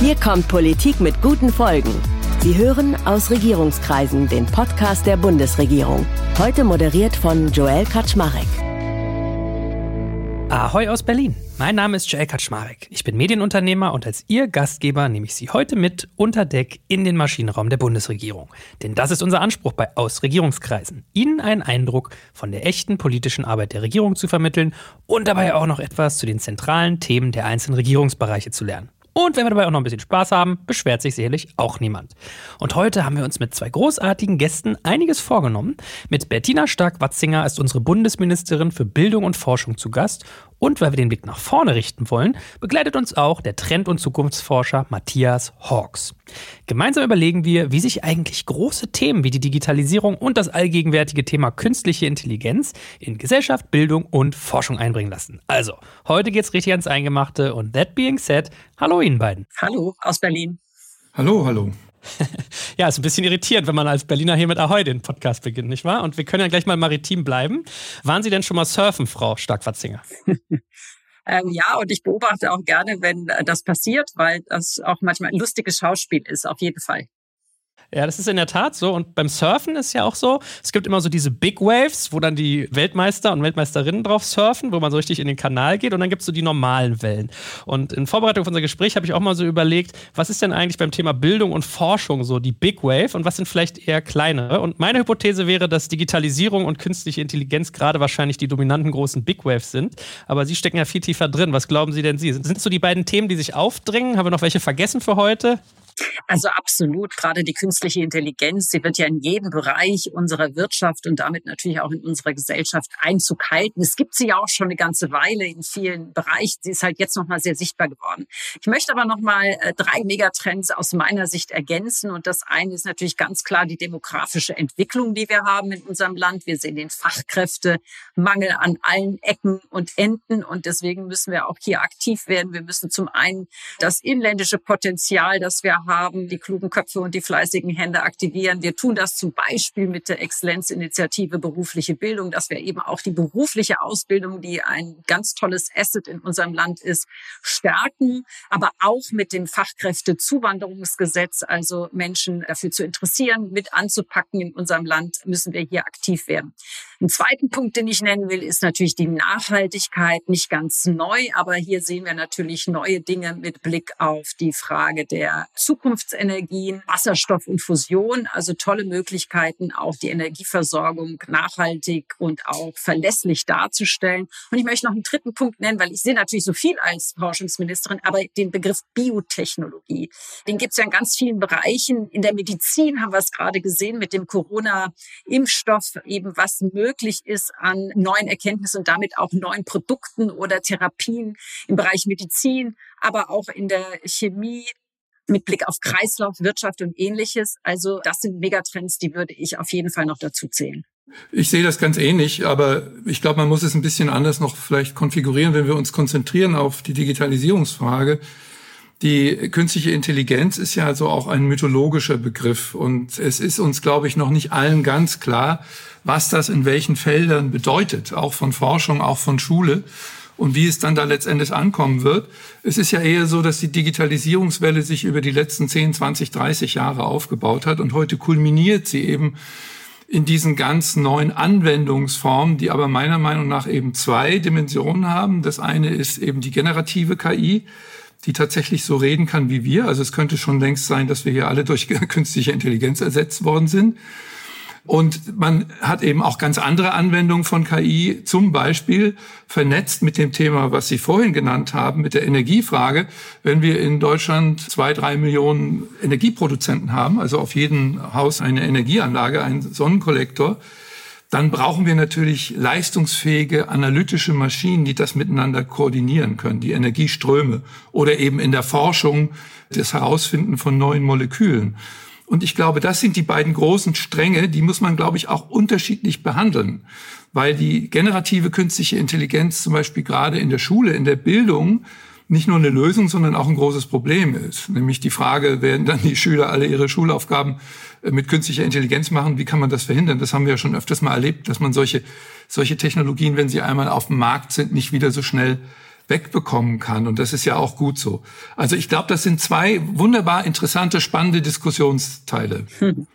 Hier kommt Politik mit guten Folgen. Sie hören aus Regierungskreisen den Podcast der Bundesregierung. Heute moderiert von Joel Kaczmarek. Ahoi aus Berlin. Mein Name ist Joel Kaczmarek. Ich bin Medienunternehmer und als Ihr Gastgeber nehme ich Sie heute mit unter Deck in den Maschinenraum der Bundesregierung. Denn das ist unser Anspruch bei Aus Regierungskreisen. Ihnen einen Eindruck von der echten politischen Arbeit der Regierung zu vermitteln und dabei auch noch etwas zu den zentralen Themen der einzelnen Regierungsbereiche zu lernen. Und wenn wir dabei auch noch ein bisschen Spaß haben, beschwert sich sicherlich auch niemand. Und heute haben wir uns mit zwei großartigen Gästen einiges vorgenommen. Mit Bettina Stark-Watzinger ist unsere Bundesministerin für Bildung und Forschung zu Gast und weil wir den Blick nach vorne richten wollen, begleitet uns auch der Trend- und Zukunftsforscher Matthias Hawks. Gemeinsam überlegen wir, wie sich eigentlich große Themen wie die Digitalisierung und das allgegenwärtige Thema künstliche Intelligenz in Gesellschaft, Bildung und Forschung einbringen lassen. Also, heute geht's richtig ans Eingemachte und that being said, hallo Ihnen beiden. Hallo aus Berlin. Hallo, hallo. ja, ist ein bisschen irritierend, wenn man als Berliner hier mit Ahoi den Podcast beginnt, nicht wahr? Und wir können ja gleich mal maritim bleiben. Waren Sie denn schon mal surfen, Frau Stark-Watzinger? ähm, ja, und ich beobachte auch gerne, wenn äh, das passiert, weil das auch manchmal ein lustiges Schauspiel ist, auf jeden Fall. Ja, das ist in der Tat so. Und beim Surfen ist ja auch so, es gibt immer so diese Big Waves, wo dann die Weltmeister und Weltmeisterinnen drauf surfen, wo man so richtig in den Kanal geht. Und dann gibt es so die normalen Wellen. Und in Vorbereitung auf unser Gespräch habe ich auch mal so überlegt, was ist denn eigentlich beim Thema Bildung und Forschung so die Big Wave und was sind vielleicht eher kleinere? Und meine Hypothese wäre, dass Digitalisierung und künstliche Intelligenz gerade wahrscheinlich die dominanten großen Big Waves sind. Aber Sie stecken ja viel tiefer drin. Was glauben Sie denn Sie? Sind es so die beiden Themen, die sich aufdringen? Haben wir noch welche vergessen für heute? Also absolut, gerade die künstliche Intelligenz, sie wird ja in jedem Bereich unserer Wirtschaft und damit natürlich auch in unserer Gesellschaft Einzug halten. Es gibt sie ja auch schon eine ganze Weile in vielen Bereichen. Sie ist halt jetzt nochmal sehr sichtbar geworden. Ich möchte aber nochmal äh, drei Megatrends aus meiner Sicht ergänzen. Und das eine ist natürlich ganz klar die demografische Entwicklung, die wir haben in unserem Land. Wir sehen den Fachkräftemangel an allen Ecken und Enden. Und deswegen müssen wir auch hier aktiv werden. Wir müssen zum einen das inländische Potenzial, das wir haben, die klugen Köpfe und die fleißigen Hände aktivieren. Wir tun das zum Beispiel mit der Exzellenzinitiative berufliche Bildung, dass wir eben auch die berufliche Ausbildung, die ein ganz tolles Asset in unserem Land ist, stärken, aber auch mit dem Fachkräftezuwanderungsgesetz, also Menschen dafür zu interessieren, mit anzupacken in unserem Land, müssen wir hier aktiv werden. Ein zweiten Punkt, den ich nennen will, ist natürlich die Nachhaltigkeit. Nicht ganz neu, aber hier sehen wir natürlich neue Dinge mit Blick auf die Frage der Zukunftsenergien, Wasserstoff und Fusion. Also tolle Möglichkeiten, auch die Energieversorgung nachhaltig und auch verlässlich darzustellen. Und ich möchte noch einen dritten Punkt nennen, weil ich sehe natürlich so viel als Forschungsministerin, aber den Begriff Biotechnologie, den gibt es ja in ganz vielen Bereichen. In der Medizin haben wir es gerade gesehen mit dem Corona-Impfstoff, eben was möglich ist an neuen Erkenntnissen und damit auch neuen Produkten oder Therapien im Bereich Medizin, aber auch in der Chemie, mit Blick auf Kreislaufwirtschaft und ähnliches. Also das sind Megatrends, die würde ich auf jeden Fall noch dazu zählen. Ich sehe das ganz ähnlich, aber ich glaube, man muss es ein bisschen anders noch vielleicht konfigurieren, wenn wir uns konzentrieren auf die Digitalisierungsfrage. Die künstliche Intelligenz ist ja also auch ein mythologischer Begriff und es ist uns, glaube ich, noch nicht allen ganz klar, was das in welchen Feldern bedeutet, auch von Forschung, auch von Schule und wie es dann da letztendlich ankommen wird. Es ist ja eher so, dass die Digitalisierungswelle sich über die letzten 10, 20, 30 Jahre aufgebaut hat und heute kulminiert sie eben in diesen ganz neuen Anwendungsformen, die aber meiner Meinung nach eben zwei Dimensionen haben. Das eine ist eben die generative KI, die tatsächlich so reden kann wie wir. Also es könnte schon längst sein, dass wir hier alle durch künstliche Intelligenz ersetzt worden sind. Und man hat eben auch ganz andere Anwendungen von KI, zum Beispiel vernetzt mit dem Thema, was Sie vorhin genannt haben, mit der Energiefrage. Wenn wir in Deutschland zwei, drei Millionen Energieproduzenten haben, also auf jedem Haus eine Energieanlage, einen Sonnenkollektor, dann brauchen wir natürlich leistungsfähige analytische Maschinen, die das miteinander koordinieren können, die Energieströme oder eben in der Forschung das Herausfinden von neuen Molekülen. Und ich glaube, das sind die beiden großen Stränge, die muss man, glaube ich, auch unterschiedlich behandeln. Weil die generative künstliche Intelligenz zum Beispiel gerade in der Schule, in der Bildung, nicht nur eine Lösung, sondern auch ein großes Problem ist. Nämlich die Frage, werden dann die Schüler alle ihre Schulaufgaben äh, mit künstlicher Intelligenz machen? Wie kann man das verhindern? Das haben wir ja schon öfters mal erlebt, dass man solche, solche Technologien, wenn sie einmal auf dem Markt sind, nicht wieder so schnell wegbekommen kann. Und das ist ja auch gut so. Also ich glaube, das sind zwei wunderbar interessante, spannende Diskussionsteile. Hm.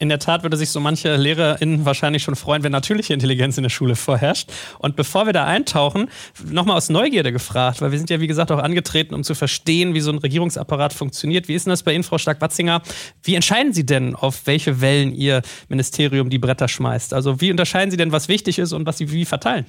In der Tat würde sich so manche LehrerInnen wahrscheinlich schon freuen, wenn natürliche Intelligenz in der Schule vorherrscht. Und bevor wir da eintauchen, nochmal aus Neugierde gefragt, weil wir sind ja, wie gesagt, auch angetreten, um zu verstehen, wie so ein Regierungsapparat funktioniert. Wie ist denn das bei Ihnen, Frau Stark-Watzinger? Wie entscheiden Sie denn, auf welche Wellen Ihr Ministerium die Bretter schmeißt? Also wie unterscheiden Sie denn, was wichtig ist und was Sie wie verteilen?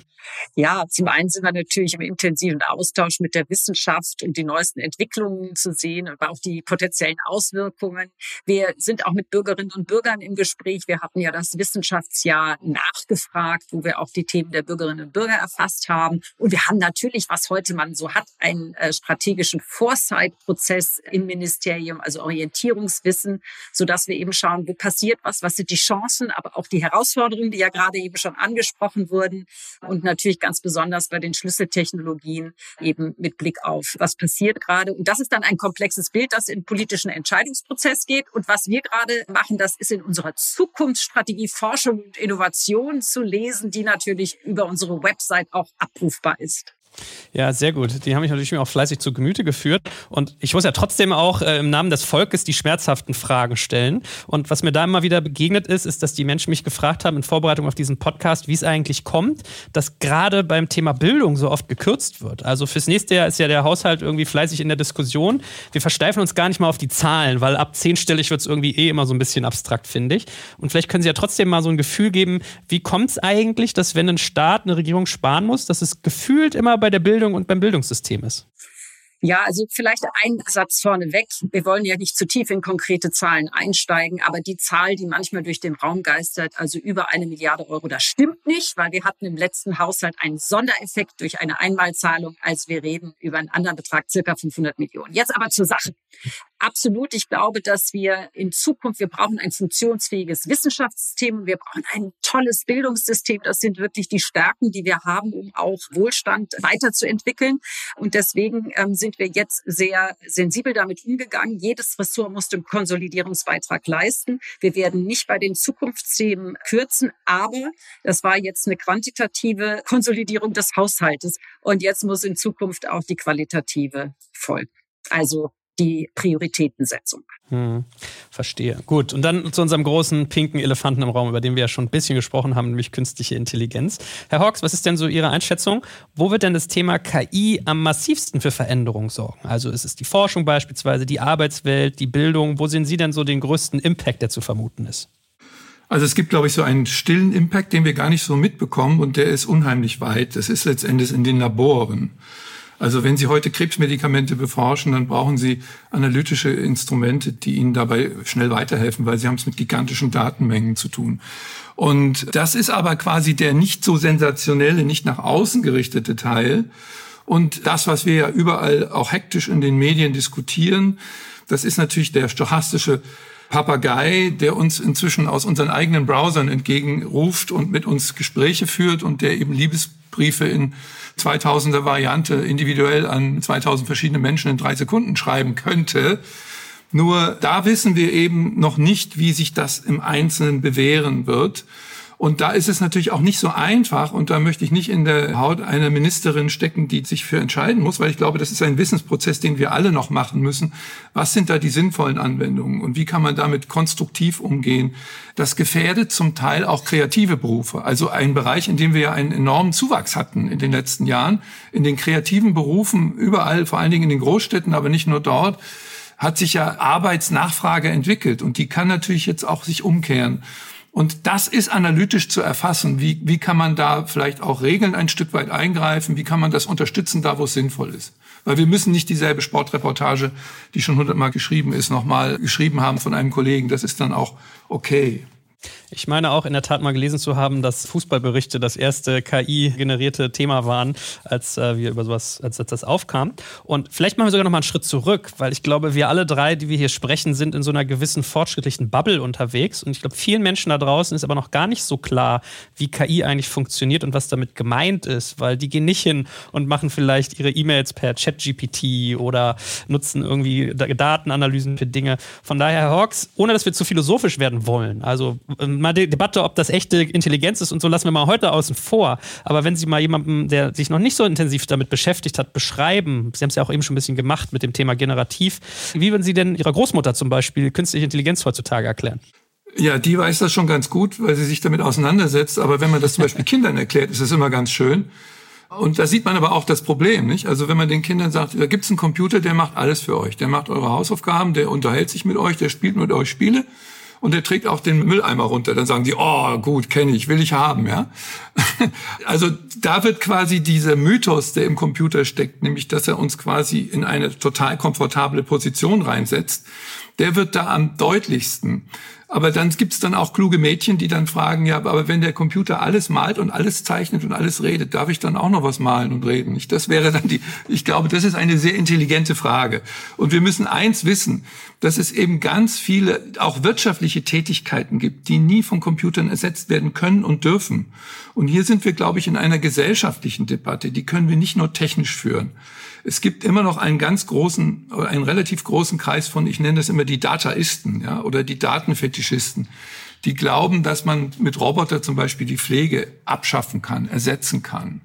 Ja, zum einen sind wir natürlich im intensiven Austausch mit der Wissenschaft, um die neuesten Entwicklungen zu sehen, aber auch die potenziellen Auswirkungen. Wir sind auch mit Bürgerinnen und Bürgern im Gespräch. Wir hatten ja das Wissenschaftsjahr nachgefragt, wo wir auch die Themen der Bürgerinnen und Bürger erfasst haben. Und wir haben natürlich, was heute man so hat, einen äh, strategischen Foresight-Prozess im Ministerium, also Orientierungswissen, so dass wir eben schauen, wo passiert was, was sind die Chancen, aber auch die Herausforderungen, die ja gerade eben schon angesprochen wurden. Und natürlich ganz besonders bei den Schlüsseltechnologien eben mit Blick auf, was passiert gerade. Und das ist dann ein komplexes Bild, das in politischen Entscheidungsprozess geht. Und was wir gerade machen, das ist in unserer Zukunftsstrategie Forschung und Innovation zu lesen, die natürlich über unsere Website auch abrufbar ist. Ja, sehr gut. Die haben mich natürlich auch fleißig zu Gemüte geführt. Und ich muss ja trotzdem auch äh, im Namen des Volkes die schmerzhaften Fragen stellen. Und was mir da immer wieder begegnet ist, ist, dass die Menschen mich gefragt haben in Vorbereitung auf diesen Podcast, wie es eigentlich kommt, dass gerade beim Thema Bildung so oft gekürzt wird. Also fürs nächste Jahr ist ja der Haushalt irgendwie fleißig in der Diskussion. Wir versteifen uns gar nicht mal auf die Zahlen, weil ab zehnstellig wird es irgendwie eh immer so ein bisschen abstrakt, finde ich. Und vielleicht können Sie ja trotzdem mal so ein Gefühl geben, wie kommt es eigentlich, dass wenn ein Staat, eine Regierung sparen muss, dass es gefühlt immer bei bei der Bildung und beim Bildungssystem ist? Ja, also vielleicht ein Satz vorneweg. Wir wollen ja nicht zu tief in konkrete Zahlen einsteigen, aber die Zahl, die manchmal durch den Raum geistert, also über eine Milliarde Euro, das stimmt nicht, weil wir hatten im letzten Haushalt einen Sondereffekt durch eine Einmalzahlung, als wir reden über einen anderen Betrag, circa 500 Millionen. Jetzt aber zur Sache absolut. Ich glaube, dass wir in Zukunft, wir brauchen ein funktionsfähiges Wissenschaftssystem wir brauchen ein tolles Bildungssystem. Das sind wirklich die Stärken, die wir haben, um auch Wohlstand weiterzuentwickeln. Und deswegen ähm, sind wir jetzt sehr sensibel damit umgegangen. Jedes Ressort muss den Konsolidierungsbeitrag leisten. Wir werden nicht bei den Zukunftsthemen kürzen, aber das war jetzt eine quantitative Konsolidierung des Haushaltes. Und jetzt muss in Zukunft auch die qualitative folgen. Also die Prioritätensetzung. Hm, verstehe. Gut, und dann zu unserem großen pinken Elefanten im Raum, über den wir ja schon ein bisschen gesprochen haben, nämlich künstliche Intelligenz. Herr Hawks, was ist denn so Ihre Einschätzung? Wo wird denn das Thema KI am massivsten für Veränderungen sorgen? Also ist es die Forschung beispielsweise, die Arbeitswelt, die Bildung? Wo sehen Sie denn so den größten Impact, der zu vermuten ist? Also es gibt, glaube ich, so einen stillen Impact, den wir gar nicht so mitbekommen und der ist unheimlich weit. Das ist letztendlich in den Laboren. Also wenn Sie heute Krebsmedikamente beforschen, dann brauchen Sie analytische Instrumente, die Ihnen dabei schnell weiterhelfen, weil Sie haben es mit gigantischen Datenmengen zu tun. Und das ist aber quasi der nicht so sensationelle, nicht nach außen gerichtete Teil. Und das, was wir ja überall auch hektisch in den Medien diskutieren, das ist natürlich der stochastische Papagei, der uns inzwischen aus unseren eigenen Browsern entgegenruft und mit uns Gespräche führt und der eben Liebesbriefe in 2000er Variante individuell an 2000 verschiedene Menschen in drei Sekunden schreiben könnte. Nur da wissen wir eben noch nicht, wie sich das im Einzelnen bewähren wird. Und da ist es natürlich auch nicht so einfach. Und da möchte ich nicht in der Haut einer Ministerin stecken, die sich für entscheiden muss, weil ich glaube, das ist ein Wissensprozess, den wir alle noch machen müssen. Was sind da die sinnvollen Anwendungen und wie kann man damit konstruktiv umgehen? Das gefährdet zum Teil auch kreative Berufe. Also ein Bereich, in dem wir ja einen enormen Zuwachs hatten in den letzten Jahren. In den kreativen Berufen überall, vor allen Dingen in den Großstädten, aber nicht nur dort, hat sich ja Arbeitsnachfrage entwickelt und die kann natürlich jetzt auch sich umkehren. Und das ist analytisch zu erfassen. Wie, wie kann man da vielleicht auch Regeln ein Stück weit eingreifen? Wie kann man das unterstützen, da wo es sinnvoll ist? Weil wir müssen nicht dieselbe Sportreportage, die schon hundertmal geschrieben ist, nochmal geschrieben haben von einem Kollegen. Das ist dann auch okay. Ich meine auch in der Tat mal gelesen zu haben, dass Fußballberichte das erste KI-generierte Thema waren, als äh, wir über sowas, als, als das aufkam. Und vielleicht machen wir sogar noch mal einen Schritt zurück, weil ich glaube, wir alle drei, die wir hier sprechen, sind in so einer gewissen fortschrittlichen Bubble unterwegs. Und ich glaube, vielen Menschen da draußen ist aber noch gar nicht so klar, wie KI eigentlich funktioniert und was damit gemeint ist, weil die gehen nicht hin und machen vielleicht ihre E-Mails per ChatGPT oder nutzen irgendwie Datenanalysen für Dinge. Von daher, Herr Hawks, ohne dass wir zu philosophisch werden wollen, also mal die Debatte, ob das echte Intelligenz ist und so, lassen wir mal heute außen vor. Aber wenn Sie mal jemanden, der sich noch nicht so intensiv damit beschäftigt hat, beschreiben, Sie haben es ja auch eben schon ein bisschen gemacht mit dem Thema generativ, wie würden Sie denn Ihrer Großmutter zum Beispiel künstliche Intelligenz heutzutage erklären? Ja, die weiß das schon ganz gut, weil sie sich damit auseinandersetzt. Aber wenn man das zum Beispiel Kindern erklärt, ist das immer ganz schön. Und da sieht man aber auch das Problem, nicht? Also wenn man den Kindern sagt, da gibt's einen Computer, der macht alles für euch. Der macht eure Hausaufgaben, der unterhält sich mit euch, der spielt mit euch Spiele und der trägt auch den Mülleimer runter. Dann sagen die, oh gut, kenne ich, will ich haben, ja. also da wird quasi dieser Mythos, der im Computer steckt, nämlich dass er uns quasi in eine total komfortable Position reinsetzt, der wird da am deutlichsten. Aber dann gibt's dann auch kluge Mädchen, die dann fragen, ja, aber wenn der Computer alles malt und alles zeichnet und alles redet, darf ich dann auch noch was malen und reden? Das wäre dann die, ich glaube, das ist eine sehr intelligente Frage. Und wir müssen eins wissen, dass es eben ganz viele, auch wirtschaftliche Tätigkeiten gibt, die nie von Computern ersetzt werden können und dürfen. Und hier sind wir, glaube ich, in einer gesellschaftlichen Debatte. Die können wir nicht nur technisch führen. Es gibt immer noch einen ganz großen, einen relativ großen Kreis von, ich nenne das immer die Dataisten, ja, oder die Datenfetischisten, die glauben, dass man mit Roboter zum Beispiel die Pflege abschaffen kann, ersetzen kann.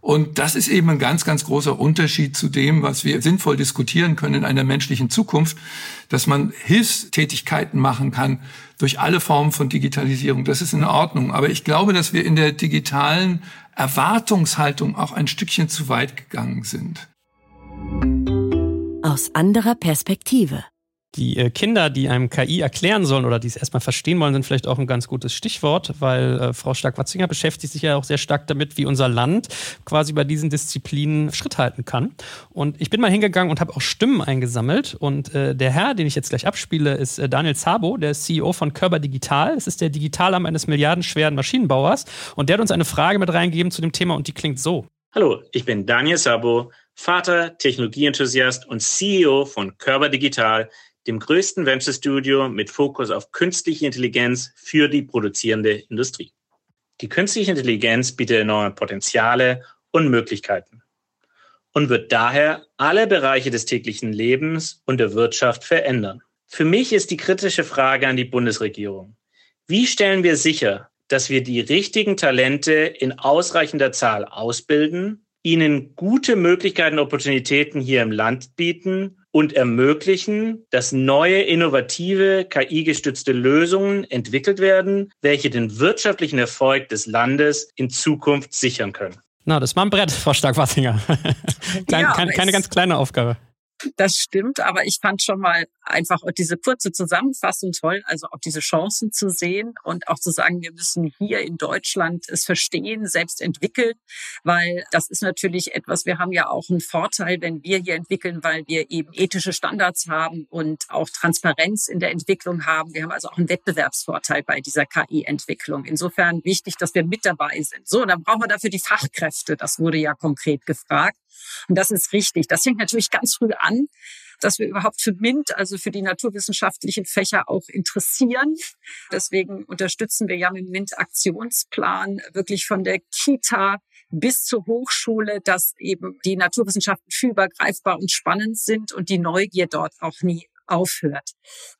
Und das ist eben ein ganz, ganz großer Unterschied zu dem, was wir sinnvoll diskutieren können in einer menschlichen Zukunft, dass man Hilfstätigkeiten machen kann durch alle Formen von Digitalisierung. Das ist in Ordnung. Aber ich glaube, dass wir in der digitalen Erwartungshaltung auch ein Stückchen zu weit gegangen sind. Aus anderer Perspektive. Die äh, Kinder, die einem KI erklären sollen oder die es erstmal verstehen wollen, sind vielleicht auch ein ganz gutes Stichwort, weil äh, Frau Stark-Watzinger beschäftigt sich ja auch sehr stark damit, wie unser Land quasi bei diesen Disziplinen Schritt halten kann. Und ich bin mal hingegangen und habe auch Stimmen eingesammelt. Und äh, der Herr, den ich jetzt gleich abspiele, ist äh, Daniel Zabo, der ist CEO von Körber Digital. Es ist der Digitalarm eines milliardenschweren Maschinenbauers. Und der hat uns eine Frage mit reingegeben zu dem Thema und die klingt so. Hallo, ich bin Daniel Sabo, Vater, Technologieenthusiast und CEO von Körper Digital, dem größten Venture-Studio mit Fokus auf künstliche Intelligenz für die produzierende Industrie. Die künstliche Intelligenz bietet enorme Potenziale und Möglichkeiten und wird daher alle Bereiche des täglichen Lebens und der Wirtschaft verändern. Für mich ist die kritische Frage an die Bundesregierung. Wie stellen wir sicher, dass wir die richtigen Talente in ausreichender Zahl ausbilden ihnen gute Möglichkeiten, Opportunitäten hier im Land bieten und ermöglichen, dass neue, innovative, KI-gestützte Lösungen entwickelt werden, welche den wirtschaftlichen Erfolg des Landes in Zukunft sichern können. Na, das war ein Brett, Frau Stark-Watzinger. Klein, ja, keine, keine ganz kleine Aufgabe. Das stimmt, aber ich fand schon mal einfach diese kurze Zusammenfassung toll, also auch diese Chancen zu sehen und auch zu sagen, wir müssen hier in Deutschland es verstehen, selbst entwickeln, weil das ist natürlich etwas, wir haben ja auch einen Vorteil, wenn wir hier entwickeln, weil wir eben ethische Standards haben und auch Transparenz in der Entwicklung haben. Wir haben also auch einen Wettbewerbsvorteil bei dieser KI-Entwicklung. Insofern wichtig, dass wir mit dabei sind. So, dann brauchen wir dafür die Fachkräfte. Das wurde ja konkret gefragt. Und das ist richtig. Das fängt natürlich ganz früh an, dass wir überhaupt für MINT, also für die naturwissenschaftlichen Fächer auch interessieren. Deswegen unterstützen wir ja mit dem MINT-Aktionsplan wirklich von der Kita bis zur Hochschule, dass eben die Naturwissenschaften fühlbar, greifbar und spannend sind und die Neugier dort auch nie aufhört.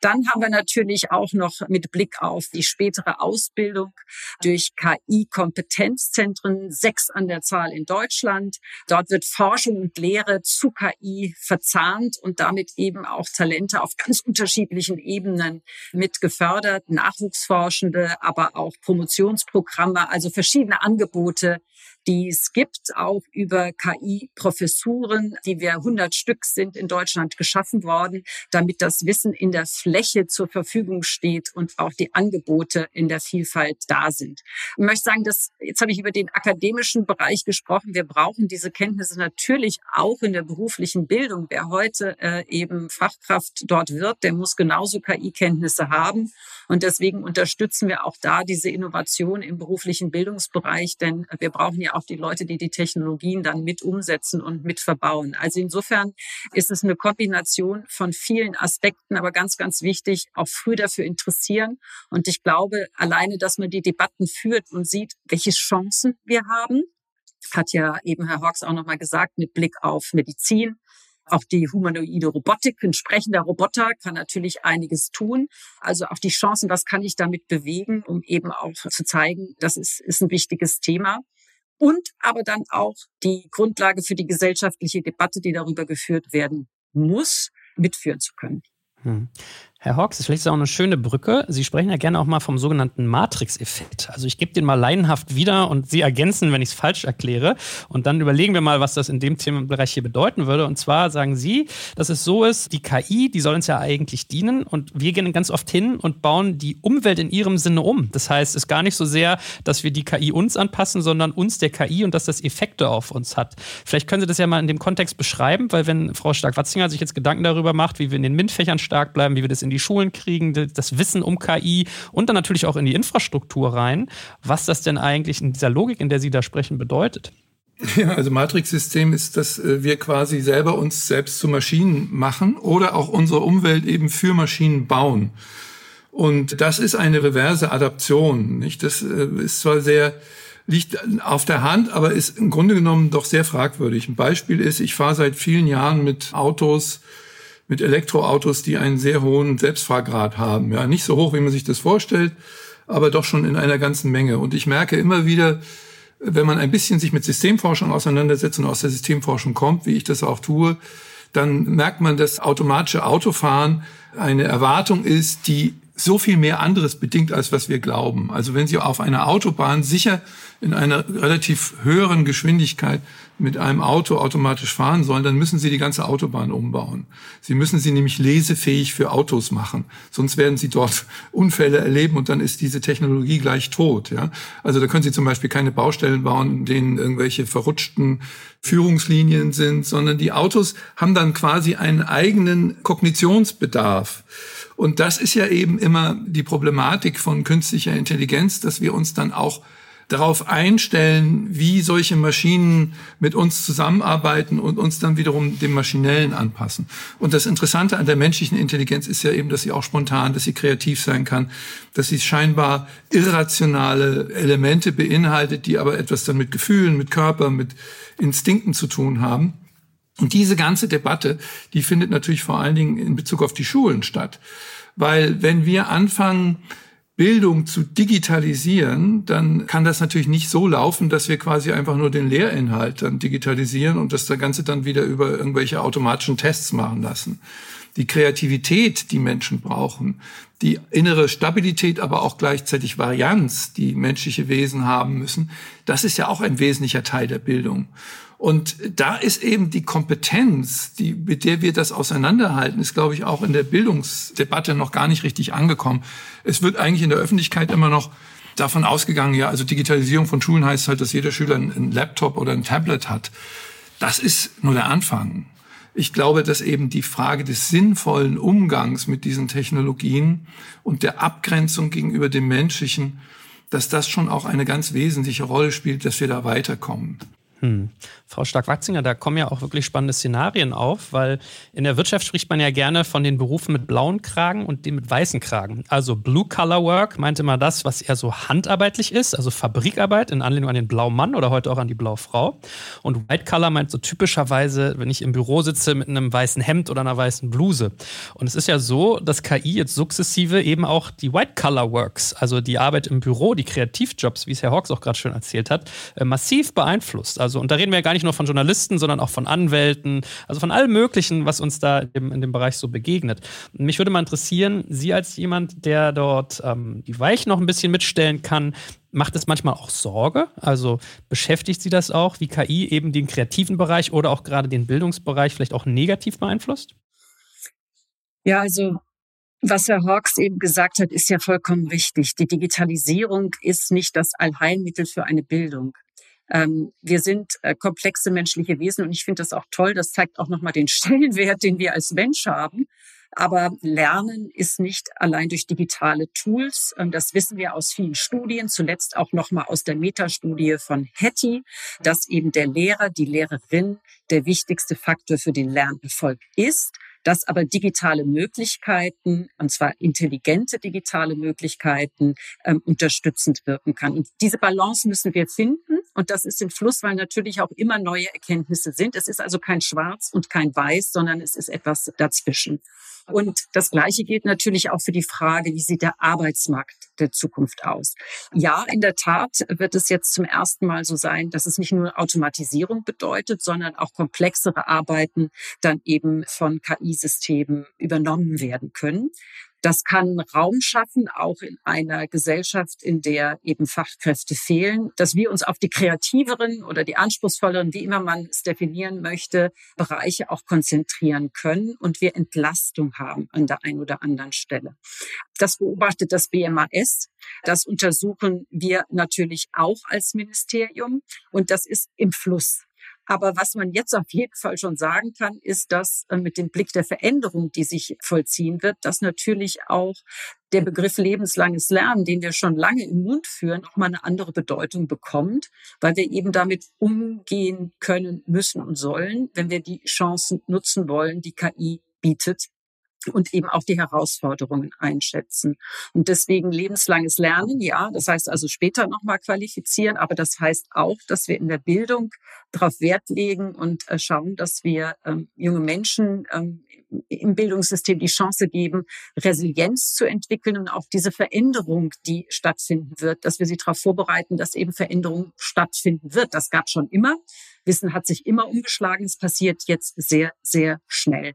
Dann haben wir natürlich auch noch mit Blick auf die spätere Ausbildung durch KI-Kompetenzzentren, sechs an der Zahl in Deutschland. Dort wird Forschung und Lehre zu KI verzahnt und damit eben auch Talente auf ganz unterschiedlichen Ebenen mit gefördert, Nachwuchsforschende, aber auch Promotionsprogramme, also verschiedene Angebote, die es gibt, auch über KI-Professuren, die wir 100 Stück sind in Deutschland geschaffen worden, damit das Wissen in der Fläche zur Verfügung steht und auch die Angebote in der Vielfalt da sind. Ich möchte sagen, dass jetzt habe ich über den akademischen Bereich gesprochen. Wir brauchen diese Kenntnisse natürlich auch in der beruflichen Bildung. Wer heute äh, eben Fachkraft dort wird, der muss genauso KI-Kenntnisse haben. Und deswegen unterstützen wir auch da diese Innovation im beruflichen Bildungsbereich, denn wir brauchen ja auch die Leute, die die Technologien dann mit umsetzen und mit verbauen. Also insofern ist es eine Kombination von vielen Aspekten, aber ganz, ganz wichtig, auch früh dafür interessieren. Und ich glaube, alleine, dass man die Debatten führt und sieht, welche Chancen wir haben, hat ja eben Herr Hawks auch nochmal gesagt, mit Blick auf Medizin, Auch die humanoide Robotik, ein sprechender Roboter kann natürlich einiges tun. Also auch die Chancen, was kann ich damit bewegen, um eben auch zu zeigen, das ist, ist ein wichtiges Thema. Und aber dann auch die Grundlage für die gesellschaftliche Debatte, die darüber geführt werden muss, mitführen zu können. Hm. Herr Hawks, vielleicht ist auch eine schöne Brücke. Sie sprechen ja gerne auch mal vom sogenannten Matrix-Effekt. Also ich gebe den mal laienhaft wieder und Sie ergänzen, wenn ich es falsch erkläre. Und dann überlegen wir mal, was das in dem Themenbereich hier bedeuten würde. Und zwar sagen Sie, dass es so ist, die KI, die soll uns ja eigentlich dienen. Und wir gehen ganz oft hin und bauen die Umwelt in ihrem Sinne um. Das heißt, es ist gar nicht so sehr, dass wir die KI uns anpassen, sondern uns der KI und dass das Effekte auf uns hat. Vielleicht können Sie das ja mal in dem Kontext beschreiben, weil wenn Frau Stark-Watzinger sich jetzt Gedanken darüber macht, wie wir in den MINT-Fächern stark bleiben, wie wir das in die Schulen kriegen, das Wissen um KI und dann natürlich auch in die Infrastruktur rein, was das denn eigentlich in dieser Logik, in der Sie da sprechen, bedeutet. Ja, also Matrix-System ist, dass äh, wir quasi selber uns selbst zu Maschinen machen oder auch unsere Umwelt eben für Maschinen bauen. Und das ist eine reverse Adaption. Nicht? Das äh, ist zwar sehr liegt auf der Hand, aber ist im Grunde genommen doch sehr fragwürdig. Ein Beispiel ist, ich fahre seit vielen Jahren mit Autos mit Elektroautos, die einen sehr hohen Selbstfahrgrad haben. Ja, nicht so hoch, wie man sich das vorstellt, aber doch schon in einer ganzen Menge. Und ich merke immer wieder, wenn man ein bisschen sich mit Systemforschung auseinandersetzt und aus der Systemforschung kommt, wie ich das auch tue, dann merkt man, dass automatische Autofahren eine Erwartung ist, die so viel mehr anderes bedingt, als was wir glauben. Also wenn Sie auf einer Autobahn sicher in einer relativ höheren Geschwindigkeit mit einem Auto automatisch fahren sollen, dann müssen Sie die ganze Autobahn umbauen. Sie müssen sie nämlich lesefähig für Autos machen. Sonst werden Sie dort Unfälle erleben und dann ist diese Technologie gleich tot. Ja? Also da können Sie zum Beispiel keine Baustellen bauen, in denen irgendwelche verrutschten Führungslinien sind, sondern die Autos haben dann quasi einen eigenen Kognitionsbedarf. Und das ist ja eben immer die Problematik von künstlicher Intelligenz, dass wir uns dann auch darauf einstellen, wie solche Maschinen mit uns zusammenarbeiten und uns dann wiederum dem Maschinellen anpassen. Und das Interessante an der menschlichen Intelligenz ist ja eben, dass sie auch spontan, dass sie kreativ sein kann, dass sie scheinbar irrationale Elemente beinhaltet, die aber etwas dann mit Gefühlen, mit Körper, mit Instinkten zu tun haben. Und diese ganze Debatte, die findet natürlich vor allen Dingen in Bezug auf die Schulen statt. Weil wenn wir anfangen, Bildung zu digitalisieren, dann kann das natürlich nicht so laufen, dass wir quasi einfach nur den Lehrinhalt dann digitalisieren und das Ganze dann wieder über irgendwelche automatischen Tests machen lassen. Die Kreativität, die Menschen brauchen, die innere Stabilität, aber auch gleichzeitig Varianz, die menschliche Wesen haben müssen, das ist ja auch ein wesentlicher Teil der Bildung. Und da ist eben die Kompetenz, die, mit der wir das auseinanderhalten, ist, glaube ich, auch in der Bildungsdebatte noch gar nicht richtig angekommen. Es wird eigentlich in der Öffentlichkeit immer noch davon ausgegangen, ja, also Digitalisierung von Schulen heißt halt, dass jeder Schüler einen Laptop oder ein Tablet hat. Das ist nur der Anfang. Ich glaube, dass eben die Frage des sinnvollen Umgangs mit diesen Technologien und der Abgrenzung gegenüber dem Menschlichen, dass das schon auch eine ganz wesentliche Rolle spielt, dass wir da weiterkommen. Hm. Frau Stark-Watzinger, da kommen ja auch wirklich spannende Szenarien auf, weil in der Wirtschaft spricht man ja gerne von den Berufen mit blauen Kragen und den mit weißen Kragen. Also Blue Collar Work meint immer das, was eher so handarbeitlich ist, also Fabrikarbeit in Anlehnung an den blauen Mann oder heute auch an die blaue Frau. Und White Collar meint so typischerweise, wenn ich im Büro sitze mit einem weißen Hemd oder einer weißen Bluse. Und es ist ja so, dass KI jetzt sukzessive eben auch die White Collar Works, also die Arbeit im Büro, die Kreativjobs, wie es Herr Hawks auch gerade schön erzählt hat, äh, massiv beeinflusst. Also und da reden wir ja gar nicht nur von Journalisten, sondern auch von Anwälten, also von allem Möglichen, was uns da in, in dem Bereich so begegnet. Mich würde mal interessieren, Sie als jemand, der dort ähm, die Weichen noch ein bisschen mitstellen kann, macht es manchmal auch Sorge? Also beschäftigt Sie das auch, wie KI eben den kreativen Bereich oder auch gerade den Bildungsbereich vielleicht auch negativ beeinflusst? Ja, also was Herr Hawks eben gesagt hat, ist ja vollkommen richtig. Die Digitalisierung ist nicht das Allheilmittel für eine Bildung. Ähm, wir sind äh, komplexe menschliche Wesen und ich finde das auch toll. Das zeigt auch nochmal den Stellenwert, den wir als Mensch haben. Aber Lernen ist nicht allein durch digitale Tools. Ähm, das wissen wir aus vielen Studien, zuletzt auch nochmal aus der Metastudie von Hattie, dass eben der Lehrer, die Lehrerin der wichtigste Faktor für den Lernerfolg ist. Dass aber digitale Möglichkeiten, und zwar intelligente digitale Möglichkeiten, ähm, unterstützend wirken kann. Und diese Balance müssen wir finden. Und das ist im Fluss, weil natürlich auch immer neue Erkenntnisse sind. Es ist also kein Schwarz und kein Weiß, sondern es ist etwas dazwischen. Und das Gleiche gilt natürlich auch für die Frage, wie sieht der Arbeitsmarkt der Zukunft aus? Ja, in der Tat wird es jetzt zum ersten Mal so sein, dass es nicht nur Automatisierung bedeutet, sondern auch komplexere Arbeiten dann eben von KI-Systemen übernommen werden können. Das kann Raum schaffen, auch in einer Gesellschaft, in der eben Fachkräfte fehlen, dass wir uns auf die kreativeren oder die anspruchsvolleren, wie immer man es definieren möchte, Bereiche auch konzentrieren können und wir Entlastung haben an der einen oder anderen Stelle. Das beobachtet das BMAS. Das untersuchen wir natürlich auch als Ministerium und das ist im Fluss. Aber was man jetzt auf jeden Fall schon sagen kann, ist, dass äh, mit dem Blick der Veränderung, die sich vollziehen wird, dass natürlich auch der Begriff lebenslanges Lernen, den wir schon lange im Mund führen, nochmal eine andere Bedeutung bekommt, weil wir eben damit umgehen können, müssen und sollen, wenn wir die Chancen nutzen wollen, die KI bietet und eben auch die Herausforderungen einschätzen. Und deswegen lebenslanges Lernen, ja, das heißt also später nochmal qualifizieren, aber das heißt auch, dass wir in der Bildung darauf Wert legen und äh, schauen, dass wir ähm, junge Menschen ähm, im Bildungssystem die Chance geben, Resilienz zu entwickeln und auch diese Veränderung, die stattfinden wird, dass wir sie darauf vorbereiten, dass eben Veränderung stattfinden wird. Das gab schon immer. Wissen hat sich immer umgeschlagen. Es passiert jetzt sehr, sehr schnell.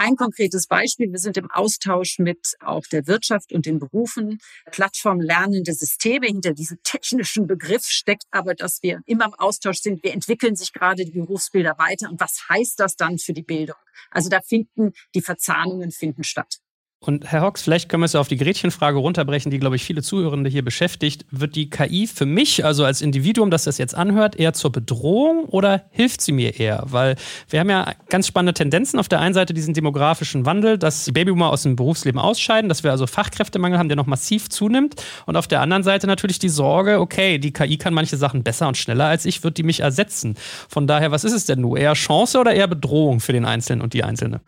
Ein konkretes Beispiel. Wir sind im Austausch mit auch der Wirtschaft und den Berufen. Plattform lernende Systeme. Hinter diesem technischen Begriff steckt aber, dass wir immer im Austausch sind. Wir entwickeln sich gerade die Berufsbilder weiter. Und was heißt das dann für die Bildung? Also da finden die Verzahnungen finden statt. Und Herr Hawks, vielleicht können wir es auf die Gretchenfrage runterbrechen, die, glaube ich, viele Zuhörende hier beschäftigt. Wird die KI für mich, also als Individuum, das das jetzt anhört, eher zur Bedrohung oder hilft sie mir eher? Weil wir haben ja ganz spannende Tendenzen. Auf der einen Seite diesen demografischen Wandel, dass die Babyboomer aus dem Berufsleben ausscheiden, dass wir also Fachkräftemangel haben, der noch massiv zunimmt. Und auf der anderen Seite natürlich die Sorge, okay, die KI kann manche Sachen besser und schneller als ich, wird die mich ersetzen. Von daher, was ist es denn nur? Eher Chance oder eher Bedrohung für den Einzelnen und die Einzelne?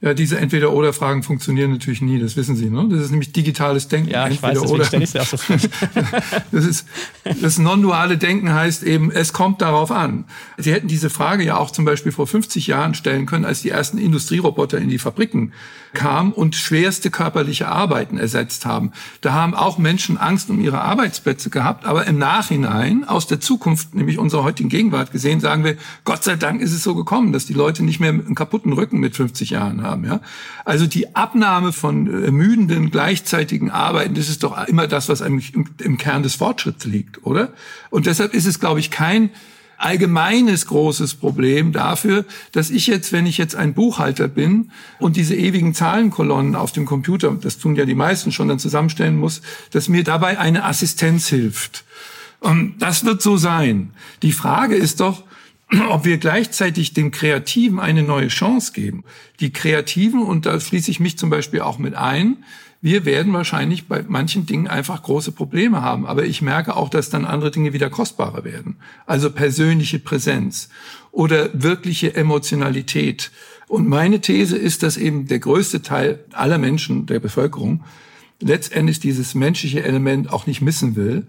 Ja, diese Entweder-Oder-Fragen funktionieren natürlich nie, das wissen Sie. Ne? Das ist nämlich digitales Denken. Ja, ich Entweder weiß, deswegen ich auch so das ist das non-duale Denken heißt eben, es kommt darauf an. Sie hätten diese Frage ja auch zum Beispiel vor 50 Jahren stellen können, als die ersten Industrieroboter in die Fabriken kamen und schwerste körperliche Arbeiten ersetzt haben. Da haben auch Menschen Angst um ihre Arbeitsplätze gehabt, aber im Nachhinein aus der Zukunft, nämlich unserer heutigen Gegenwart gesehen, sagen wir, Gott sei Dank ist es so gekommen, dass die Leute nicht mehr einen kaputten Rücken mit 50 Jahren haben haben. Ja? Also die Abnahme von ermüdenden, gleichzeitigen Arbeiten, das ist doch immer das, was im, im Kern des Fortschritts liegt, oder? Und deshalb ist es, glaube ich, kein allgemeines großes Problem dafür, dass ich jetzt, wenn ich jetzt ein Buchhalter bin und diese ewigen Zahlenkolonnen auf dem Computer, das tun ja die meisten schon, dann zusammenstellen muss, dass mir dabei eine Assistenz hilft. Und das wird so sein. Die Frage ist doch, ob wir gleichzeitig dem Kreativen eine neue Chance geben. Die Kreativen, und da schließe ich mich zum Beispiel auch mit ein, wir werden wahrscheinlich bei manchen Dingen einfach große Probleme haben. Aber ich merke auch, dass dann andere Dinge wieder kostbarer werden. Also persönliche Präsenz oder wirkliche Emotionalität. Und meine These ist, dass eben der größte Teil aller Menschen der Bevölkerung letztendlich dieses menschliche Element auch nicht missen will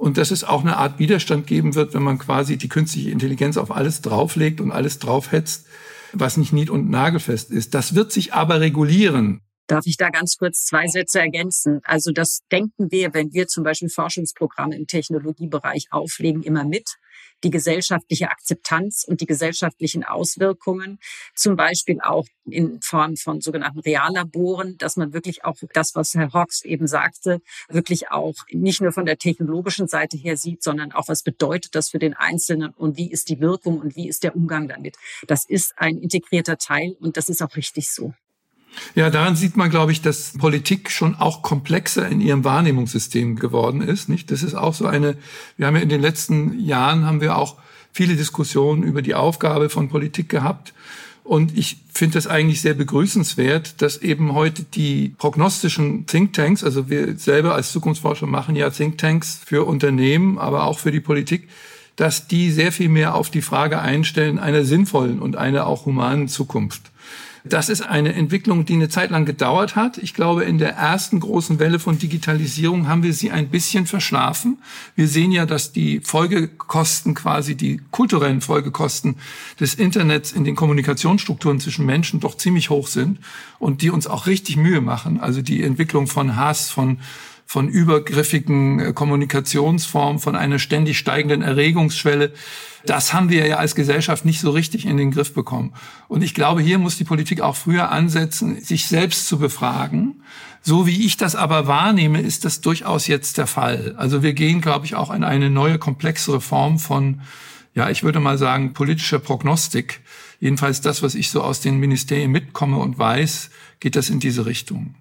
und dass es auch eine Art Widerstand geben wird, wenn man quasi die künstliche Intelligenz auf alles drauflegt und alles draufhetzt, was nicht nied- und nagelfest ist. Das wird sich aber regulieren. Darf ich da ganz kurz zwei Sätze ergänzen? Also das denken wir, wenn wir zum Beispiel Forschungsprogramme im Technologiebereich auflegen, immer mit die gesellschaftliche Akzeptanz und die gesellschaftlichen Auswirkungen, zum Beispiel auch in Form von sogenannten Reallaboren, dass man wirklich auch das, was Herr Hawks eben sagte, wirklich auch nicht nur von der technologischen Seite her sieht, sondern auch was bedeutet das für den Einzelnen und wie ist die Wirkung und wie ist der Umgang damit. Das ist ein integrierter Teil und das ist auch richtig so. Ja, daran sieht man, glaube ich, dass Politik schon auch komplexer in ihrem Wahrnehmungssystem geworden ist. Nicht? Das ist auch so eine. Wir haben ja in den letzten Jahren haben wir auch viele Diskussionen über die Aufgabe von Politik gehabt. Und ich finde es eigentlich sehr begrüßenswert, dass eben heute die prognostischen Thinktanks, also wir selber als Zukunftsforscher machen ja Thinktanks für Unternehmen, aber auch für die Politik, dass die sehr viel mehr auf die Frage einstellen einer sinnvollen und einer auch humanen Zukunft. Das ist eine Entwicklung, die eine Zeit lang gedauert hat. Ich glaube, in der ersten großen Welle von Digitalisierung haben wir sie ein bisschen verschlafen. Wir sehen ja, dass die Folgekosten quasi, die kulturellen Folgekosten des Internets in den Kommunikationsstrukturen zwischen Menschen doch ziemlich hoch sind und die uns auch richtig Mühe machen. Also die Entwicklung von Hass, von von übergriffigen äh, Kommunikationsformen, von einer ständig steigenden Erregungsschwelle. Das haben wir ja als Gesellschaft nicht so richtig in den Griff bekommen. Und ich glaube, hier muss die Politik auch früher ansetzen, sich selbst zu befragen. So wie ich das aber wahrnehme, ist das durchaus jetzt der Fall. Also wir gehen, glaube ich, auch in eine neue, komplexere Form von, ja, ich würde mal sagen, politischer Prognostik. Jedenfalls das, was ich so aus den Ministerien mitkomme und weiß, geht das in diese Richtung.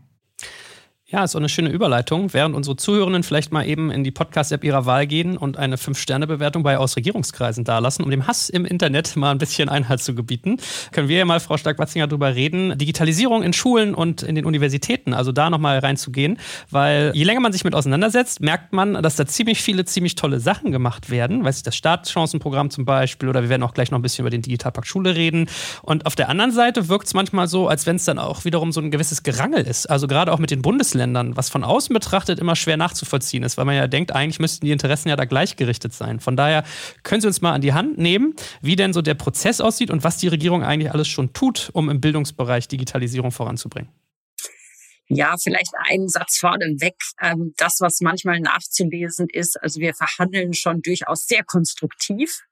Ja, ist auch eine schöne Überleitung. Während unsere Zuhörenden vielleicht mal eben in die Podcast-App ihrer Wahl gehen und eine Fünf-Sterne-Bewertung bei Ausregierungskreisen dalassen, um dem Hass im Internet mal ein bisschen Einhalt zu gebieten, können wir ja mal, Frau Stark-Watzinger, darüber reden. Digitalisierung in Schulen und in den Universitäten, also da nochmal reinzugehen, weil je länger man sich mit auseinandersetzt, merkt man, dass da ziemlich viele, ziemlich tolle Sachen gemacht werden. Weiß ich, das Startchancenprogramm zum Beispiel oder wir werden auch gleich noch ein bisschen über den Digitalpakt Schule reden. Und auf der anderen Seite wirkt es manchmal so, als wenn es dann auch wiederum so ein gewisses Gerangel ist. Also gerade auch mit den Bundesländern Bundesländern, was von außen betrachtet immer schwer nachzuvollziehen ist, weil man ja denkt, eigentlich müssten die Interessen ja da gleichgerichtet sein. Von daher können Sie uns mal an die Hand nehmen, wie denn so der Prozess aussieht und was die Regierung eigentlich alles schon tut, um im Bildungsbereich Digitalisierung voranzubringen. Ja, vielleicht einen Satz vorneweg. Ähm, das, was manchmal nachzulesen ist, also wir verhandeln schon durchaus sehr konstruktiv.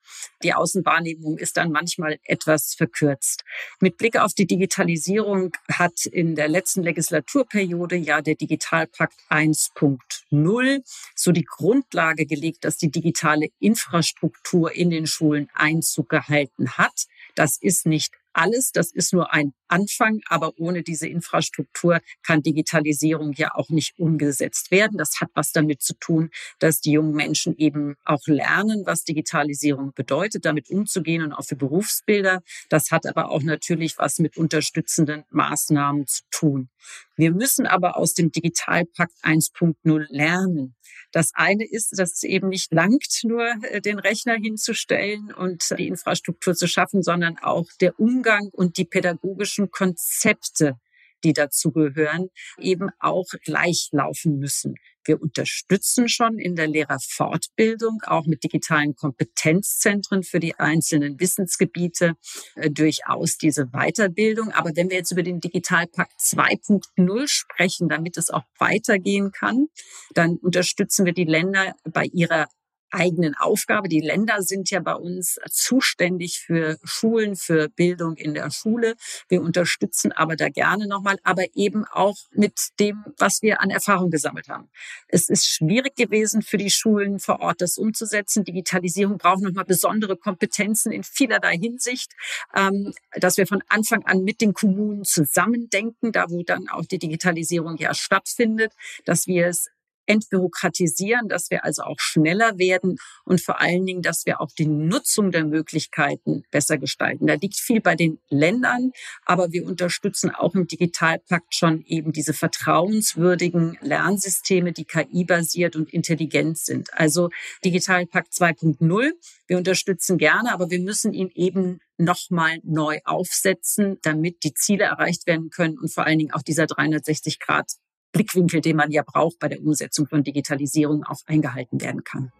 Die Außenwahrnehmung ist dann manchmal etwas verkürzt. Mit Blick auf die Digitalisierung hat in der letzten Legislaturperiode ja der Digitalpakt 1.0 so die Grundlage gelegt, dass die digitale Infrastruktur in den Schulen Einzug gehalten hat. Das ist nicht alles. Das ist nur ein Anfang, aber ohne diese Infrastruktur kann Digitalisierung ja auch nicht umgesetzt werden. Das hat was damit zu tun, dass die jungen Menschen eben auch lernen, was Digitalisierung bedeutet, damit umzugehen und auch für Berufsbilder. Das hat aber auch natürlich was mit unterstützenden Maßnahmen zu tun. Wir müssen aber aus dem Digitalpakt 1.0 lernen. Das eine ist, dass es eben nicht langt, nur äh, den Rechner hinzustellen und die Infrastruktur zu schaffen, sondern auch der Umgang und die pädagogischen Konzepte die dazugehören, eben auch gleich laufen müssen. Wir unterstützen schon in der Lehrerfortbildung, auch mit digitalen Kompetenzzentren für die einzelnen Wissensgebiete, äh, durchaus diese Weiterbildung. Aber wenn wir jetzt über den Digitalpakt 2.0 sprechen, damit es auch weitergehen kann, dann unterstützen wir die Länder bei ihrer eigenen Aufgabe. Die Länder sind ja bei uns zuständig für Schulen, für Bildung in der Schule. Wir unterstützen aber da gerne nochmal, aber eben auch mit dem, was wir an Erfahrung gesammelt haben. Es ist schwierig gewesen für die Schulen vor Ort, das umzusetzen. Digitalisierung braucht nochmal besondere Kompetenzen in vielerlei Hinsicht, ähm, dass wir von Anfang an mit den Kommunen zusammendenken, da wo dann auch die Digitalisierung ja stattfindet, dass wir es entbürokratisieren, dass wir also auch schneller werden und vor allen Dingen, dass wir auch die Nutzung der Möglichkeiten besser gestalten. Da liegt viel bei den Ländern, aber wir unterstützen auch im Digitalpakt schon eben diese vertrauenswürdigen Lernsysteme, die KI-basiert und intelligent sind. Also Digitalpakt 2.0. Wir unterstützen gerne, aber wir müssen ihn eben nochmal neu aufsetzen, damit die Ziele erreicht werden können und vor allen Dingen auch dieser 360 Grad Blickwinkel, den man ja braucht bei der Umsetzung von Digitalisierung, auch eingehalten werden kann.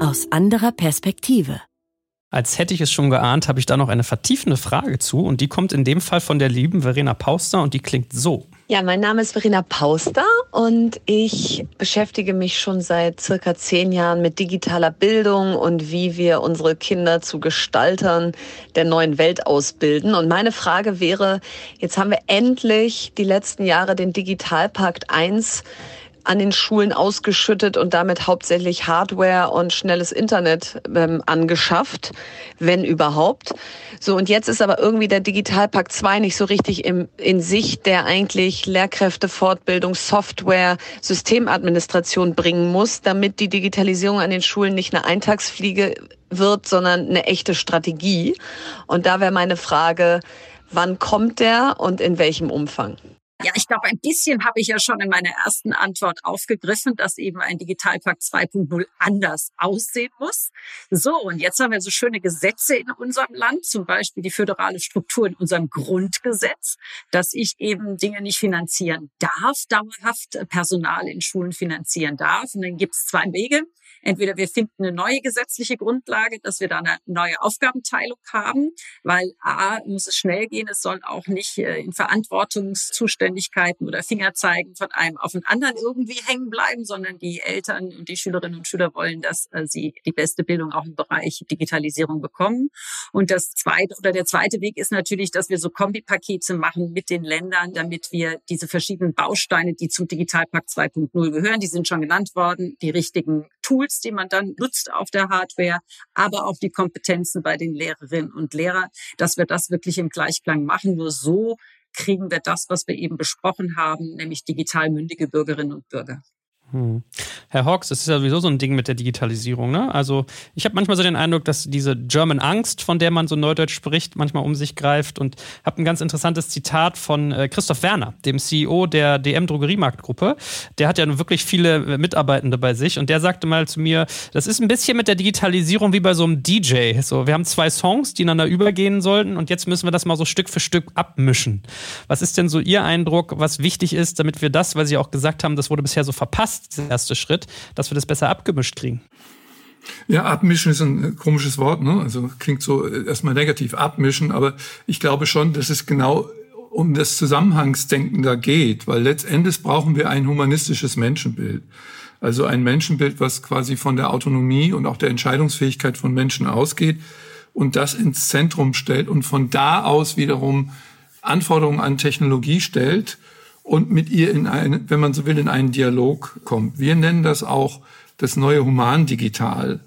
Aus anderer Perspektive. Als hätte ich es schon geahnt, habe ich da noch eine vertiefende Frage zu und die kommt in dem Fall von der lieben Verena Pauster und die klingt so. Ja, mein Name ist Verena Pauster und ich beschäftige mich schon seit circa zehn Jahren mit digitaler Bildung und wie wir unsere Kinder zu Gestaltern der neuen Welt ausbilden. Und meine Frage wäre, jetzt haben wir endlich die letzten Jahre den Digitalpakt 1 an den Schulen ausgeschüttet und damit hauptsächlich Hardware und schnelles Internet ähm, angeschafft, wenn überhaupt. So, und jetzt ist aber irgendwie der Digitalpakt 2 nicht so richtig im, in Sicht, der eigentlich Lehrkräfte, Fortbildung, Software, Systemadministration bringen muss, damit die Digitalisierung an den Schulen nicht eine Eintagsfliege wird, sondern eine echte Strategie. Und da wäre meine Frage, wann kommt der und in welchem Umfang? Ja, ich glaube, ein bisschen habe ich ja schon in meiner ersten Antwort aufgegriffen, dass eben ein Digitalpakt 2.0 anders aussehen muss. So, und jetzt haben wir so schöne Gesetze in unserem Land, zum Beispiel die föderale Struktur in unserem Grundgesetz, dass ich eben Dinge nicht finanzieren darf, dauerhaft Personal in Schulen finanzieren darf. Und dann gibt es zwei Wege. Entweder wir finden eine neue gesetzliche Grundlage, dass wir da eine neue Aufgabenteilung haben, weil A, muss es schnell gehen, es soll auch nicht äh, in Verantwortungszuständigkeiten oder Fingerzeigen von einem auf den anderen irgendwie hängen bleiben, sondern die Eltern und die Schülerinnen und Schüler wollen, dass äh, sie die beste Bildung auch im Bereich Digitalisierung bekommen. Und das zweite oder der zweite Weg ist natürlich, dass wir so Kombipakete machen mit den Ländern, damit wir diese verschiedenen Bausteine, die zum Digitalpakt 2.0 gehören, die sind schon genannt worden, die richtigen Tools, die man dann nutzt auf der Hardware, aber auch die Kompetenzen bei den Lehrerinnen und Lehrern, dass wir das wirklich im Gleichklang machen. Nur so kriegen wir das, was wir eben besprochen haben, nämlich digital mündige Bürgerinnen und Bürger. Hm. Herr Hawks, das ist ja sowieso so ein Ding mit der Digitalisierung. Ne? Also ich habe manchmal so den Eindruck, dass diese German Angst, von der man so neudeutsch spricht, manchmal um sich greift. Und habe ein ganz interessantes Zitat von äh, Christoph Werner, dem CEO der DM Drogeriemarktgruppe. Der hat ja wirklich viele äh, Mitarbeitende bei sich und der sagte mal zu mir, das ist ein bisschen mit der Digitalisierung wie bei so einem DJ. So, wir haben zwei Songs, die ineinander übergehen sollten und jetzt müssen wir das mal so Stück für Stück abmischen. Was ist denn so Ihr Eindruck, was wichtig ist, damit wir das, weil Sie auch gesagt haben, das wurde bisher so verpasst, jetzt der erste Schritt, dass wir das besser abgemischt kriegen? Ja, abmischen ist ein komisches Wort, ne? Also klingt so erstmal negativ, abmischen, aber ich glaube schon, dass es genau um das Zusammenhangsdenken da geht, weil letztendlich brauchen wir ein humanistisches Menschenbild. Also ein Menschenbild, was quasi von der Autonomie und auch der Entscheidungsfähigkeit von Menschen ausgeht und das ins Zentrum stellt und von da aus wiederum Anforderungen an Technologie stellt und mit ihr in einen, wenn man so will, in einen Dialog kommt. Wir nennen das auch das neue Humandigital.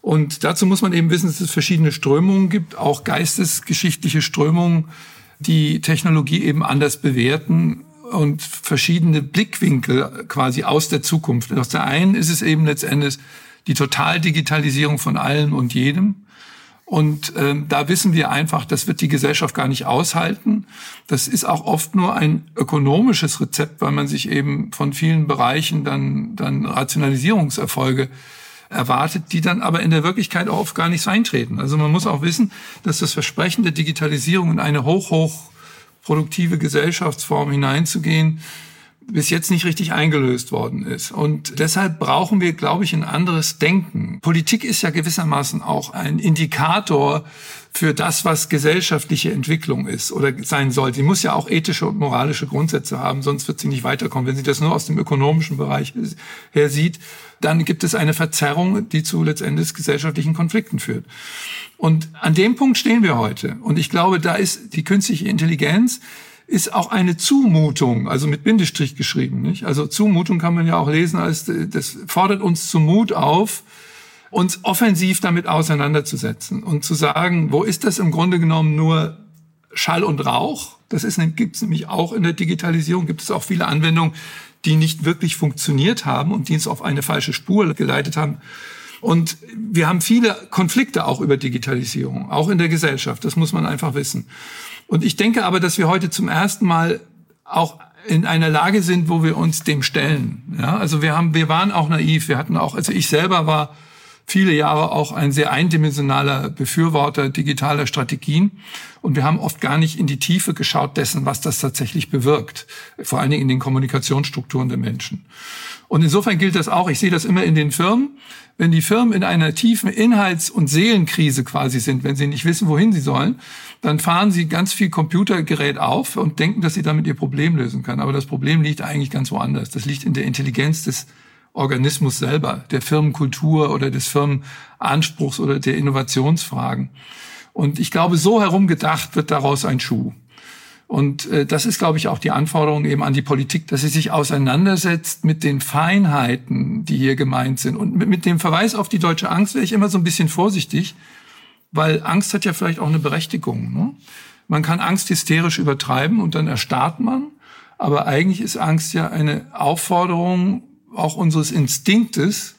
Und dazu muss man eben wissen, dass es verschiedene Strömungen gibt, auch geistesgeschichtliche Strömungen, die Technologie eben anders bewerten und verschiedene Blickwinkel quasi aus der Zukunft. Aus der einen ist es eben letztendlich die Totaldigitalisierung von allem und jedem. Und ähm, da wissen wir einfach, das wird die Gesellschaft gar nicht aushalten. Das ist auch oft nur ein ökonomisches Rezept, weil man sich eben von vielen Bereichen dann, dann Rationalisierungserfolge erwartet, die dann aber in der Wirklichkeit auch oft gar nicht eintreten. Also man muss auch wissen, dass das Versprechen der Digitalisierung in eine hoch, hoch produktive Gesellschaftsform hineinzugehen, bis jetzt nicht richtig eingelöst worden ist. Und deshalb brauchen wir, glaube ich, ein anderes Denken. Politik ist ja gewissermaßen auch ein Indikator für das, was gesellschaftliche Entwicklung ist oder sein soll. Sie muss ja auch ethische und moralische Grundsätze haben, sonst wird sie nicht weiterkommen. Wenn sie das nur aus dem ökonomischen Bereich her sieht, dann gibt es eine Verzerrung, die zu letztendlich gesellschaftlichen Konflikten führt. Und an dem Punkt stehen wir heute. Und ich glaube, da ist die künstliche Intelligenz ist auch eine Zumutung, also mit Bindestrich geschrieben. Nicht? Also Zumutung kann man ja auch lesen als das fordert uns zum Mut auf, uns offensiv damit auseinanderzusetzen und zu sagen, wo ist das im Grunde genommen nur Schall und Rauch? Das ist gibt es nämlich auch in der Digitalisierung gibt es auch viele Anwendungen, die nicht wirklich funktioniert haben und die uns auf eine falsche Spur geleitet haben. Und wir haben viele Konflikte auch über Digitalisierung, auch in der Gesellschaft. Das muss man einfach wissen. Und ich denke aber, dass wir heute zum ersten Mal auch in einer Lage sind, wo wir uns dem stellen. Ja, also wir haben, wir waren auch naiv. Wir hatten auch, also ich selber war viele Jahre auch ein sehr eindimensionaler Befürworter digitaler Strategien. Und wir haben oft gar nicht in die Tiefe geschaut dessen, was das tatsächlich bewirkt. Vor allen Dingen in den Kommunikationsstrukturen der Menschen. Und insofern gilt das auch, ich sehe das immer in den Firmen, wenn die Firmen in einer tiefen Inhalts- und Seelenkrise quasi sind, wenn sie nicht wissen, wohin sie sollen, dann fahren sie ganz viel Computergerät auf und denken, dass sie damit ihr Problem lösen können. Aber das Problem liegt eigentlich ganz woanders. Das liegt in der Intelligenz des Organismus selber, der Firmenkultur oder des Firmenanspruchs oder der Innovationsfragen. Und ich glaube, so herum gedacht wird daraus ein Schuh. Und äh, das ist, glaube ich, auch die Anforderung eben an die Politik, dass sie sich auseinandersetzt mit den Feinheiten, die hier gemeint sind. Und mit, dem Verweis auf die deutsche Angst wäre ich immer so ein bisschen vorsichtig, weil Angst hat ja vielleicht auch eine Berechtigung. Ne? Man kann Angst hysterisch übertreiben und dann erstarrt man. Aber eigentlich ist Angst ja eine Aufforderung auch unseres Instinktes,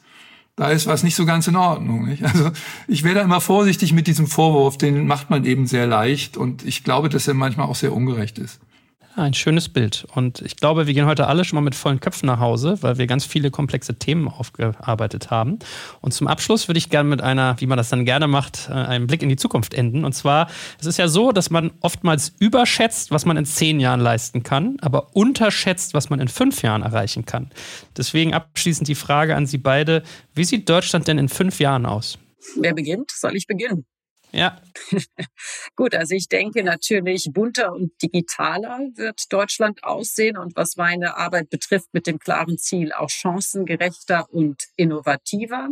da ist was nicht so ganz in Ordnung. Nicht? Also ich wäre da immer vorsichtig mit diesem Vorwurf, den macht man eben sehr leicht und ich glaube, dass er manchmal auch sehr ungerecht ist. Ein schönes Bild. Und ich glaube, wir gehen heute alle schon mal mit vollen Köpfen nach Hause, weil wir ganz viele komplexe Themen aufgearbeitet haben. Und zum Abschluss würde ich gerne mit einer, wie man das dann gerne macht, äh, einem Blick in die Zukunft enden. Und zwar, es ist ja so, dass man oftmals überschätzt, was man in zehn Jahren leisten kann, aber unterschätzt, was man in fünf Jahren erreichen kann. Deswegen abschließend die Frage an Sie beide, wie sieht Deutschland denn in fünf Jahren aus? Wer beginnt? Soll ich beginnen? Ja. Gut, also ich denke natürlich, bunter und digitaler wird Deutschland aussehen und was meine Arbeit betrifft, mit dem klaren Ziel auch chancengerechter und innovativer.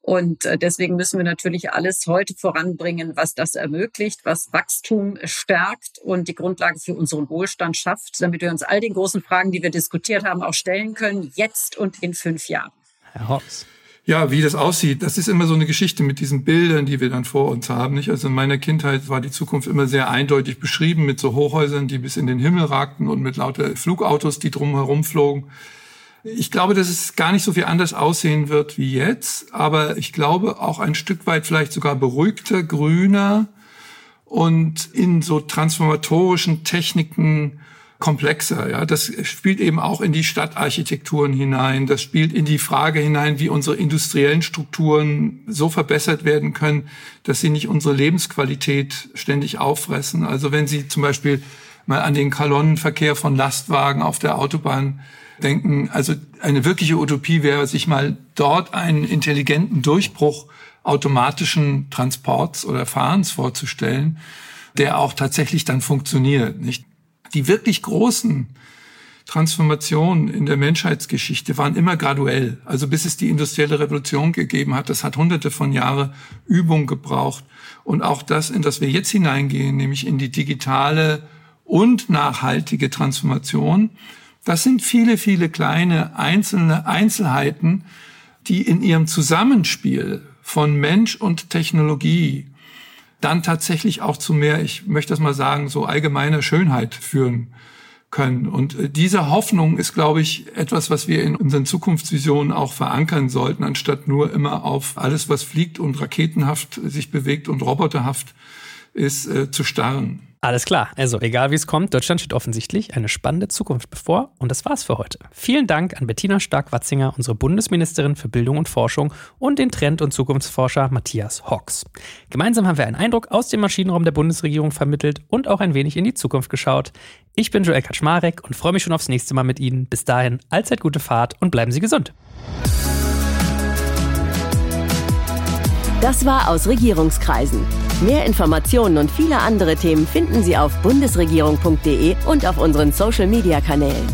Und äh, deswegen müssen wir natürlich alles heute voranbringen, was das ermöglicht, was Wachstum stärkt und die Grundlage für unseren Wohlstand schafft, damit wir uns all den großen Fragen, die wir diskutiert haben, auch stellen können, jetzt und in fünf Jahren. Herr Hobbs. Ja, wie das aussieht, das ist immer so eine Geschichte mit diesen Bildern, die wir dann vor uns haben. Nicht? Also in meiner Kindheit war die Zukunft immer sehr eindeutig beschrieben mit so Hochhäusern, die bis in den Himmel ragten und mit lauter Flugautos, die drumherum flogen. Ich glaube, dass es gar nicht so viel anders aussehen wird wie jetzt, aber ich glaube auch ein Stück weit vielleicht sogar beruhigter, grüner und in so transformatorischen Techniken komplexer. Ja, das spielt eben auch in die Stadtarchitekturen hinein. Das spielt in die Frage hinein, wie unsere industriellen Strukturen so verbessert werden können, dass sie nicht unsere Lebensqualität ständig auffressen. Also wenn Sie zum Beispiel mal an den Kolonnenverkehr von Lastwagen auf der Autobahn denken, also eine wirkliche Utopie wäre, sich mal dort einen intelligenten Durchbruch automatischen Transports oder Fahrens vorzustellen, der auch tatsächlich dann funktioniert. Nicht? Die wirklich großen Transformationen in der Menschheitsgeschichte waren immer graduell. Also bis es die industrielle Revolution gegeben hat, das hat hunderte von Jahren Übung gebraucht. Und auch das, in das wir jetzt hineingehen, nämlich in die digitale und nachhaltige Transformation, das sind viele, viele kleine einzelne Einzelheiten, die in ihrem Zusammenspiel von Mensch und Technologie dann tatsächlich auch zu mehr, ich möchte das mal sagen, so allgemeiner Schönheit führen können. Und äh, diese Hoffnung ist, glaube ich, etwas, was wir in unseren Zukunftsvisionen auch verankern sollten, anstatt nur immer auf alles, was fliegt und raketenhaft sich bewegt und roboterhaft ist, äh, zu starren. Alles klar. Also, egal wie es kommt, Deutschland steht offensichtlich eine spannende Zukunft bevor. Und das war's für heute. Vielen Dank an Bettina Stark-Watzinger, unsere Bundesministerin für Bildung und Forschung, und den Trend- und Zukunftsforscher Matthias Hawks. Gemeinsam haben wir einen Eindruck aus dem Maschinenraum der Bundesregierung vermittelt und auch ein wenig in die Zukunft geschaut. Ich bin Joel Kaczmarek und freue mich schon aufs nächste Mal mit Ihnen. Bis dahin, allzeit gute Fahrt und bleiben Sie gesund. Das war aus Regierungskreisen. Mehr Informationen und viele andere Themen finden Sie auf bundesregierung.de und auf unseren Social-Media-Kanälen.